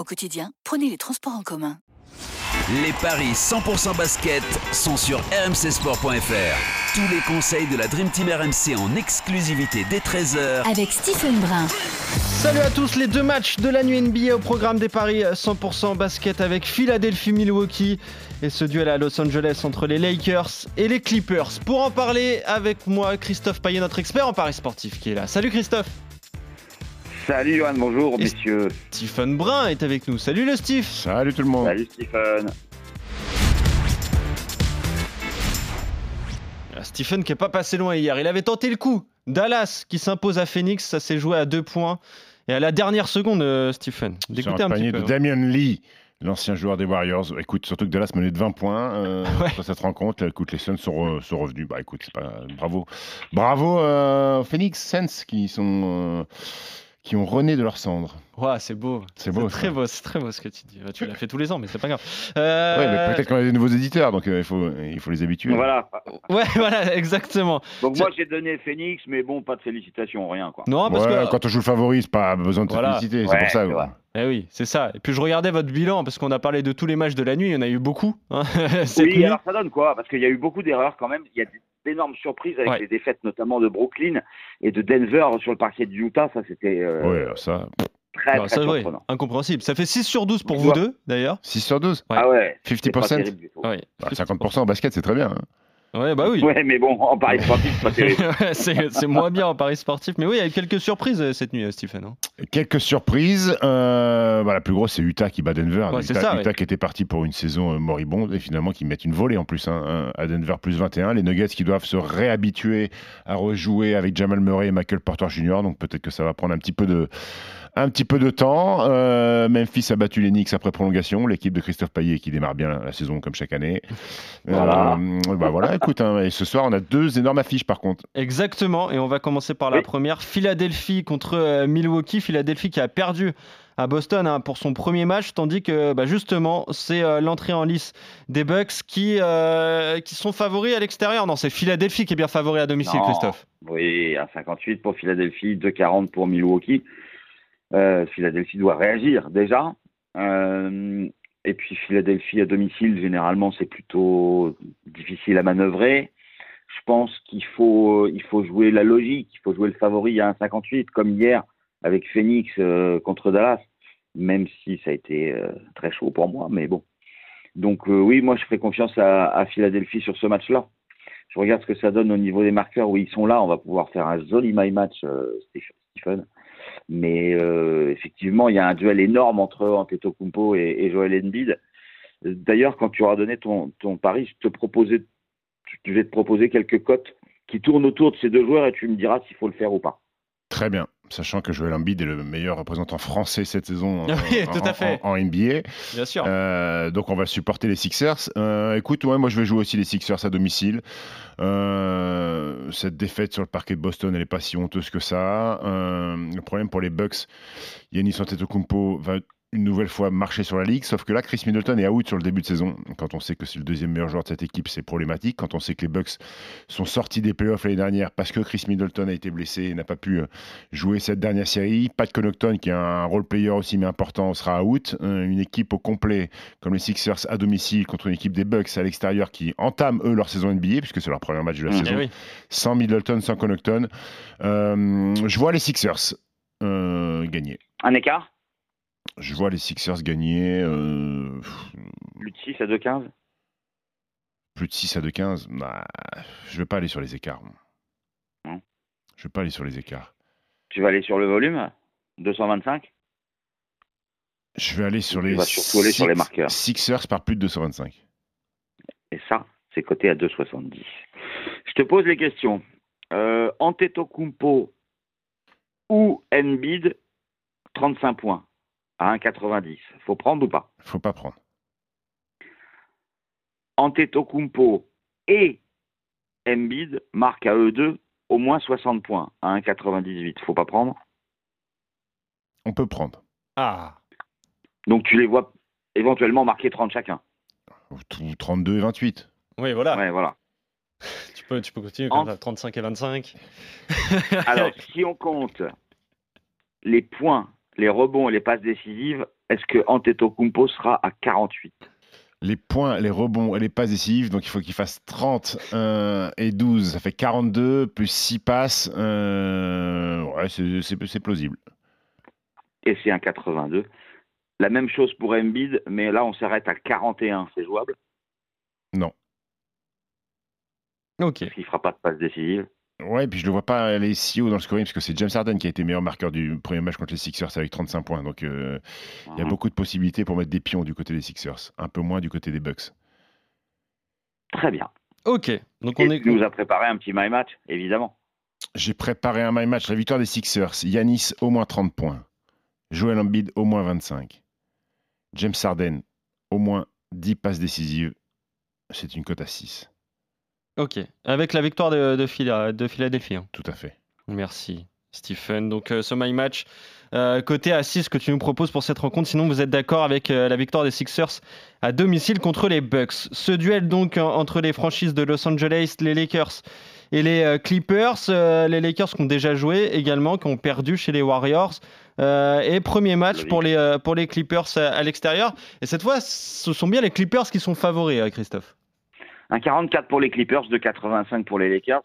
Au quotidien, prenez les transports en commun. Les paris 100% basket sont sur rmcsport.fr. Tous les conseils de la Dream Team RMC en exclusivité dès 13h Avec Stephen Brun. Salut à tous, les deux matchs de la nuit NBA au programme des paris 100% basket avec Philadelphie-Milwaukee et ce duel à Los Angeles entre les Lakers et les Clippers. Pour en parler avec moi, Christophe Payet, notre expert en paris sportif qui est là. Salut Christophe Salut Johan, bonjour Et messieurs. Stephen Brun est avec nous. Salut le Steve Salut tout le monde. Salut Stephen. Ah, Stephen qui est pas passé loin hier, il avait tenté le coup. Dallas qui s'impose à Phoenix, ça s'est joué à deux points. Et à la dernière seconde, euh, Stephen, Sur d'écouter un un petit panier peu. de hein. Damien Lee, l'ancien joueur des Warriors. Écoute, surtout que Dallas menait de 20 points euh, Ouais. sur cette rencontre. Écoute, les Suns sont, re- sont revenus. Bah écoute, c'est pas bravo, bravo euh, Phoenix Suns qui sont euh, qui ont rené de leurs cendres. Ouah, c'est beau. C'est beau, très beau, c'est très beau ce que tu dis. Bah, Tu l'as fait tous les ans, mais c'est pas grave. Euh, Ouais, mais peut-être qu'on a des nouveaux éditeurs, donc euh, il faut il faut les habituer. Voilà. Ouais, voilà, exactement. Donc moi j'ai donné Phoenix, mais bon, pas de félicitations, rien quoi. Non, parce Ouais, que. quand on joue le favori, c'est pas besoin de Voilà. féliciter, c'est Ouais, pour ça. quoi. Eh oui, c'est ça. Et puis je regardais votre bilan parce qu'on a parlé de tous les matchs de la nuit, il y en a eu beaucoup. hein, cette Oui, nuit. alors ça donne quoi? Parce qu'il y a eu beaucoup d'erreurs quand même. Il y a d'énormes surprises avec Ouais. les défaites notamment de Brooklyn et de Denver sur le parquet de Utah. Ça c'était euh, Ouais, ça, très Non, très ça, ouais, incompréhensible. Ça fait 6 sur 12 pour vous deux, d'ailleurs. 6 sur 12. Ouais. Ah ouais. c'est pas 50%. terrible du tout. Ouais. Bah, 50% en basket, c'est très bien. hein. Ouais, bah oui. Ouais, mais bon, en paris sportif, c'est pas terrible. Ouais, c'est moins bien en Paris sportif. Mais oui, il y a eu quelques surprises euh, cette nuit, euh, Stephen. hein. Quelques surprises. Euh, bah, la plus grosse, c'est Utah qui bat Denver. Ouais, c'est Utah, ça, ouais. Utah qui était parti pour une saison euh, moribonde et finalement qui mettent une volée en plus hein, hein, à Denver plus 21. Les Nuggets qui doivent se réhabituer à rejouer avec Jamal Murray et Michael Porter Jr. Donc peut-être que ça va prendre un petit peu de, un petit peu de temps. Euh, Memphis a battu les Knicks après prolongation. L'équipe de Christophe Payet qui démarre bien la, saison comme chaque année. Voilà. Euh, bah voilà, écoute, hein, et ce soir on a deux énormes affiches par contre. Exactement. Et on va commencer par la Oui. première. Philadelphie contre euh, Milwaukee. Philadelphie qui a perdu à Boston hein, pour son premier match, tandis que bah, justement, c'est euh, l'entrée en lice des Bucks qui, euh, qui sont favoris à l'extérieur. Non, c'est Philadelphie qui est bien favori à domicile, Non. Christophe. Oui, 1,58 pour Philadelphie, 2,40 pour Milwaukee. Euh, Philadelphie doit réagir déjà. Euh, et puis Philadelphie à domicile, généralement, c'est plutôt difficile à manœuvrer. Je pense qu'il faut, il faut jouer la logique, il faut jouer le favori à 1,58 comme hier avec Phoenix euh, contre Dallas, même si ça a été très chaud pour moi, mais bon. Donc oui, moi je ferai confiance à, à Philadelphie sur ce match-là. Je regarde ce que ça donne au niveau des marqueurs où ils sont là. On va pouvoir faire un joli my match, Stephen. Mais euh, effectivement, il y a un duel énorme entre Antetokounmpo et, et Joel Embiid. D'ailleurs, quand tu auras donné ton, pari, je te je vais te proposer quelques cotes qui tournent autour de ces deux joueurs et tu me diras s'il faut le faire ou pas. Très bien, sachant que Joel Embiid est le meilleur représentant français cette saison en, Oui, tout à en- fait. en- en NBA. Bien sûr. Euh, donc on va supporter les Sixers. Euh, écoute, ouais, moi je vais jouer aussi les Sixers à domicile. Euh, cette défaite sur le parquet de Boston, elle n'est pas si honteuse que ça. Le problème pour les Bucks, Yannis Antetokounmpo va une nouvelle fois marcher sur la ligue, sauf que là, Chris Middleton est out sur le début de saison. Quand on sait que c'est le deuxième meilleur joueur de cette équipe, c'est problématique. Quand on sait que les Bucks sont sortis des playoffs l'année dernière parce que Chris Middleton a été blessé et n'a pas pu euh, jouer cette dernière série. Pat Connaughton, qui est un role player aussi mais important, sera out. Euh, Une équipe au complet, comme les Sixers à domicile, contre une équipe des Bucks à l'extérieur qui entament eux leur saison NBA, puisque c'est leur premier match de la Mhm. Eh saison, oui. sans Middleton, sans Connaughton. Euh, je vois les Sixers euh, gagner. Un écart? Je vois les Sixers gagner euh, Plus de 6 à 2,15 plus de 6 à 2,15. Bah, je vais pas aller sur les écarts. Non. Je vais pas aller sur les écarts. Tu vas aller sur le volume 225 Je vais aller sur Tu les, vas surtout aller sur les marqueurs. Sixers par plus de 225. Et ça, c'est coté à 2,70. Je te pose les questions. Euh, Antetokounmpo ou Embiid, 35 points à 1,90. Faut prendre ou pas? Faut pas prendre. Antetokounmpo et Embiid marquent à eux deux au moins 60 points à 1,98. Faut pas prendre? On peut prendre. Ah. Donc tu les vois éventuellement marquer 30 chacun. Tout 32 et 28. Oui, voilà. Ouais, voilà. Tu, peux, tu peux continuer En- comme ça, 35 et 25. Alors, si on compte les points, les rebonds et les passes décisives, est-ce que Antetokounmpo sera à 48 Les points, les rebonds et les passes décisives, donc il faut qu'il fasse 30 euh, et 12. Ça fait 42 plus 6 passes. euh, ouais, c'est- c'est c'est plausible. Et c'est un 82. La même chose pour Embiid, mais là on s'arrête à 41. C'est jouable? Non. Ok. Parce qu'il ne fera pas de passe décisive. Ouais, puis je le vois pas aller si haut dans le scoring parce que c'est James Harden qui a été meilleur marqueur du premier match contre les Sixers avec 35 points. Donc euh, il y a Mhm. beaucoup de possibilités pour mettre des pions du côté des Sixers, un peu moins du côté des Bucks. Très bien. Ok. Donc Et on est. tu nous a préparé un petit my match, évidemment. J'ai préparé un my match, la victoire des Sixers. Yanis au moins 30 points. Joel Embiid au moins 25. James Harden au moins 10 passes décisives. C'est une cote à 6. Ok. Avec la victoire de, de, Phila- de Philadelphie. hein. Tout à fait. Merci, Stephen. Donc, euh, ce My Match, euh, côté à 6 que tu nous proposes pour cette rencontre. Sinon, vous êtes d'accord avec euh, la victoire des Sixers à domicile contre les Bucks. Ce duel, donc, en- entre les franchises de Los Angeles, les Lakers et les euh, Clippers. Euh, les Lakers qui ont déjà joué également, qui ont perdu chez les Warriors. Euh, et premier match pour les, euh, pour les Clippers à, à l'extérieur. Et cette fois, ce sont bien les Clippers qui sont favoris, euh, Christophe. Un 44 pour les Clippers, de 85 pour les Lakers.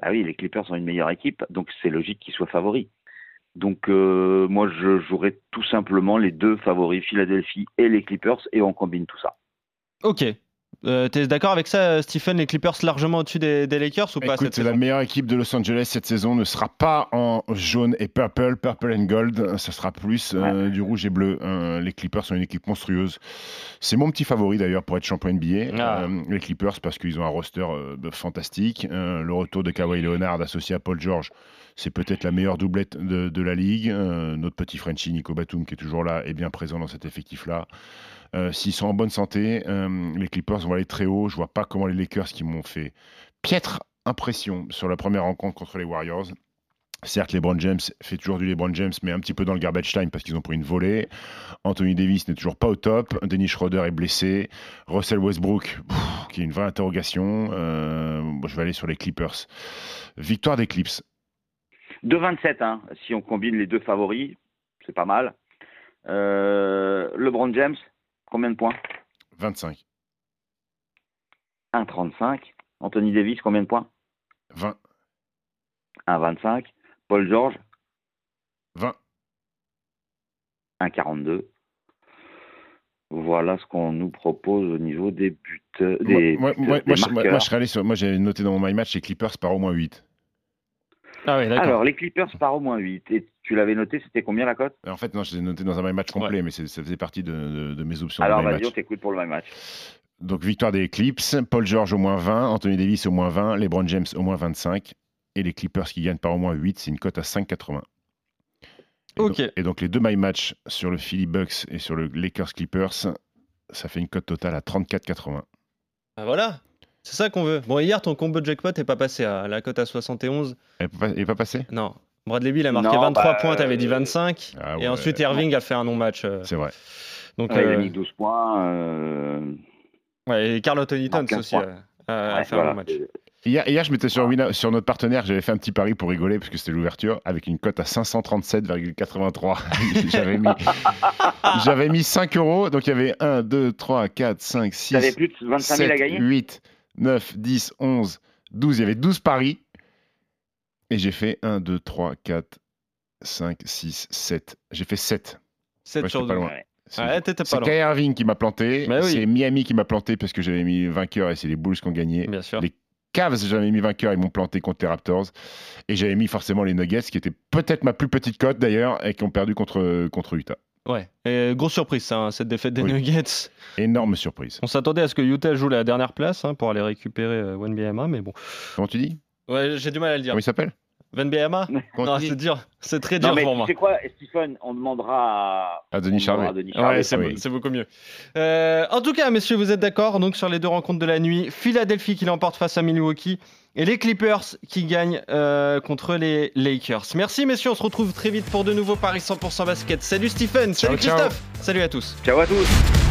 Ah oui, les Clippers ont une meilleure équipe, donc c'est logique qu'ils soient favoris. Donc euh, moi, je jouerais tout simplement les deux favoris, Philadelphie et les Clippers, et on combine tout ça. Ok. Euh, T'es d'accord avec ça, Stephen Les Clippers largement au-dessus des, des Lakers ou pas Écoute, cette la saison meilleure équipe de Los Angeles cette saison ne sera pas en jaune et purple, purple and gold. Ça sera plus euh, du rouge et bleu. Euh, les Clippers sont une équipe monstrueuse. C'est mon petit favori d'ailleurs pour être champion NBA. Ah. Euh, les Clippers parce qu'ils ont un roster fantastique. Le retour de Kawhi Leonard associé à Paul George, c'est peut-être la meilleure doublette de, la ligue. Euh, notre petit Frenchie Nico Batum qui est toujours là est bien présent dans cet effectif-là. Euh, S'ils sont en bonne santé, euh, les Clippers vont aller très haut. Je vois pas comment les Lakers qui m'ont fait piètre impression sur la première rencontre contre les Warriors. Certes, LeBron James fait toujours du LeBron James, mais un petit peu dans le garbage time parce qu'ils ont pris une volée. Anthony Davis n'est toujours pas au top. Dennis Schroeder est blessé. Russell Westbrook, qui est une vraie interrogation. Je vais aller sur les Clippers. Victoire des Clips. De 27, hein, si on combine les deux favoris, c'est pas mal. Euh, LeBron James, combien de points? 25. 1,35. Anthony Davis, combien de points? 20. 1,25. Paul George, 20. 1,42. Voilà ce qu'on nous propose au niveau des buts, des, moi, moi, des moi, moi, je serais allé sur- moi, j'avais noté dans mon my match les Clippers par au moins 8. Ah oui. Alors, les Clippers par au moins 8. Et tu l'avais noté, c'était combien la cote? En fait, non, je l'ai noté dans un my match complet, mais ça faisait partie de, de- de mes options. Alors, vas-y, on t'écoute pour le même match. Donc victoire des Clips, Paul George au moins 20, Anthony Davis au moins 20, LeBron James au moins 25 et les Clippers qui gagnent par au moins 8, c'est une cote à 5,80. Et Ok. donc- et donc les deux my match sur le Philly Bucks et sur le Lakers Clippers, ça fait une cote totale à 34,80. Ah, voilà. C'est ça qu'on veut. Bon, hier, ton combo jackpot n'est pas passé à la cote à 71. Elle n'est pas, elle est pas passée? Non. Bradley Bill a marqué Non, 23 bah, points, t'avais dit euh, 25. Ah et ouais. ensuite, Irving a fait un non-match. euh, C'est vrai. donc, Ouais, Il euh, a mis 12 points. euh, ouais, et Carl Anthony Towns 15 aussi euh, a, a ouais, fait voilà. un non-match. Hier, hier, je m'étais sur, Wina- sur notre partenaire, j'avais fait un petit pari pour rigoler parce que c'était l'ouverture avec une cote à 537,83. j'avais, mis, j'avais mis 5 euros, donc il y avait 1, 2, 3, 4, 5, 6, T'avais plus de 25 000 à 7, gagner? 8, 9, 10, 11, 12. Il y avait 12 paris. Et j'ai fait 1, 2, 3, 4, 5, 6, 7. J'ai fait 7. 7 Ouais, sur j'étais pas 12. loin. Ouais. C'est. Kyrie Irving qui m'a planté. Bah oui. C'est Miami qui m'a planté parce que j'avais mis vainqueur et c'est les Bulls qui ont gagné. Bien sûr. Les Cavs, j'avais mis vainqueur, ils m'ont planté contre les Raptors. Et j'avais mis forcément les Nuggets, qui étaient peut-être ma plus petite cote d'ailleurs, et qui ont perdu contre, contre Utah. Ouais. Et grosse surprise, ça, hein, cette défaite des Oui. Nuggets. Énorme surprise. On s'attendait à ce que Utah joue la dernière place hein, pour aller récupérer euh, One BMA, mais bon. Comment tu dis? Ouais, j'ai du mal à le dire. Comment il s'appelle? Van BMA Non, c'est dur. C'est très Non, dur mais pour tu moi. sais quoi, Stephen, on demandera à, À Denis Charvet. Ouais, Charvet. c'est oui. c'est beaucoup mieux. Euh, en tout cas, messieurs, vous êtes d'accord donc sur les deux rencontres de la nuit. Philadelphie qui l'emporte face à Milwaukee et les Clippers qui gagnent euh, contre les Lakers. Merci, messieurs. On se retrouve très vite pour de nouveaux Paris 100% basket. Salut Stephen. Salut Ciao, ciao. Christophe. Salut à tous. Ciao à tous.